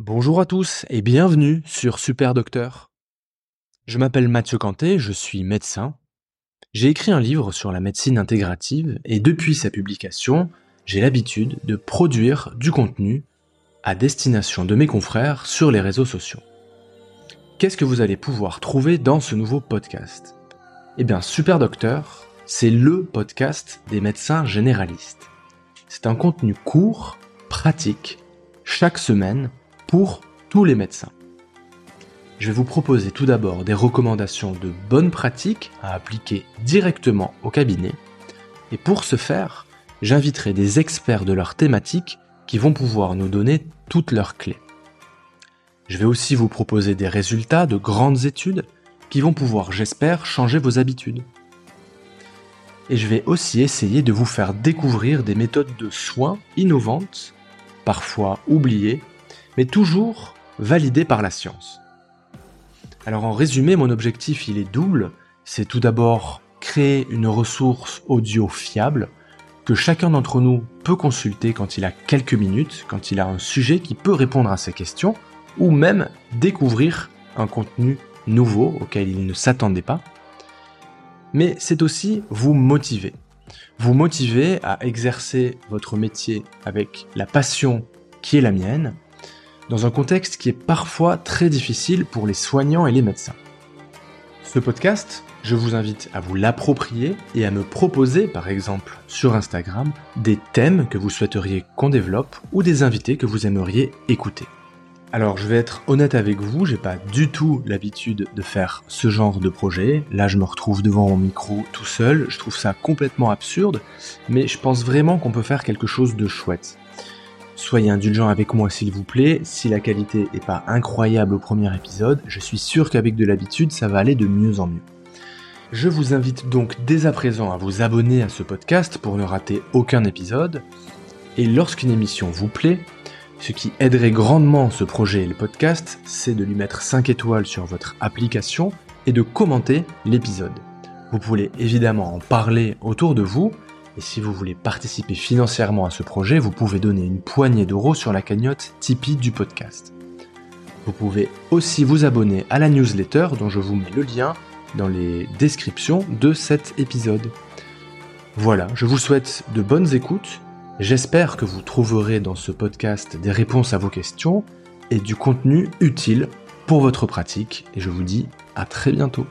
Bonjour à tous et bienvenue sur Super Docteur. Je m'appelle Mathieu Cantet, je suis médecin. J'ai écrit un livre sur la médecine intégrative et depuis sa publication, j'ai l'habitude de produire du contenu à destination de mes confrères sur les réseaux sociaux. Qu'est-ce que vous allez pouvoir trouver dans ce nouveau podcast? Eh bien, Super Docteur, c'est le podcast des médecins généralistes. C'est un contenu court, pratique, chaque semaine pour tous les médecins. Je vais vous proposer tout d'abord des recommandations de bonnes pratiques à appliquer directement au cabinet. Et pour ce faire, j'inviterai des experts de leur thématique qui vont pouvoir nous donner toutes leurs clés. Je vais aussi vous proposer des résultats de grandes études qui vont pouvoir, j'espère, changer vos habitudes. Et je vais aussi essayer de vous faire découvrir des méthodes de soins innovantes, parfois oubliées, mais toujours validé par la science. Alors en résumé, mon objectif il est double. C'est tout d'abord créer une ressource audio fiable que chacun d'entre nous peut consulter quand il a quelques minutes, quand il a un sujet qui peut répondre à ses questions, ou même découvrir un contenu nouveau auquel il ne s'attendait pas. Mais c'est aussi vous motiver. Vous motiver à exercer votre métier avec la passion qui est la mienne, dans un contexte qui est parfois très difficile pour les soignants et les médecins. Ce podcast, je vous invite à vous l'approprier et à me proposer, par exemple sur Instagram, des thèmes que vous souhaiteriez qu'on développe ou des invités que vous aimeriez écouter. Alors je vais être honnête avec vous, j'ai pas du tout l'habitude de faire ce genre de projet. Là je me retrouve devant mon micro tout seul, je trouve ça complètement absurde, mais je pense vraiment qu'on peut faire quelque chose de chouette. Soyez indulgents avec moi s'il vous plaît, si la qualité n'est pas incroyable au premier épisode, je suis sûr qu'avec de l'habitude ça va aller de mieux en mieux. Je vous invite donc dès à présent à vous abonner à ce podcast pour ne rater aucun épisode, et lorsqu'une émission vous plaît, ce qui aiderait grandement ce projet et le podcast, c'est de lui mettre 5 étoiles sur votre application et de commenter l'épisode. Vous pouvez évidemment en parler autour de vous, et si vous voulez participer financièrement à ce projet, vous pouvez donner une poignée d'euros sur la cagnotte Tipeee du podcast. Vous pouvez aussi vous abonner à la newsletter dont je vous mets le lien dans les descriptions de cet épisode. Voilà, je vous souhaite de bonnes écoutes. J'espère que vous trouverez dans ce podcast des réponses à vos questions et du contenu utile pour votre pratique. Et je vous dis à très bientôt.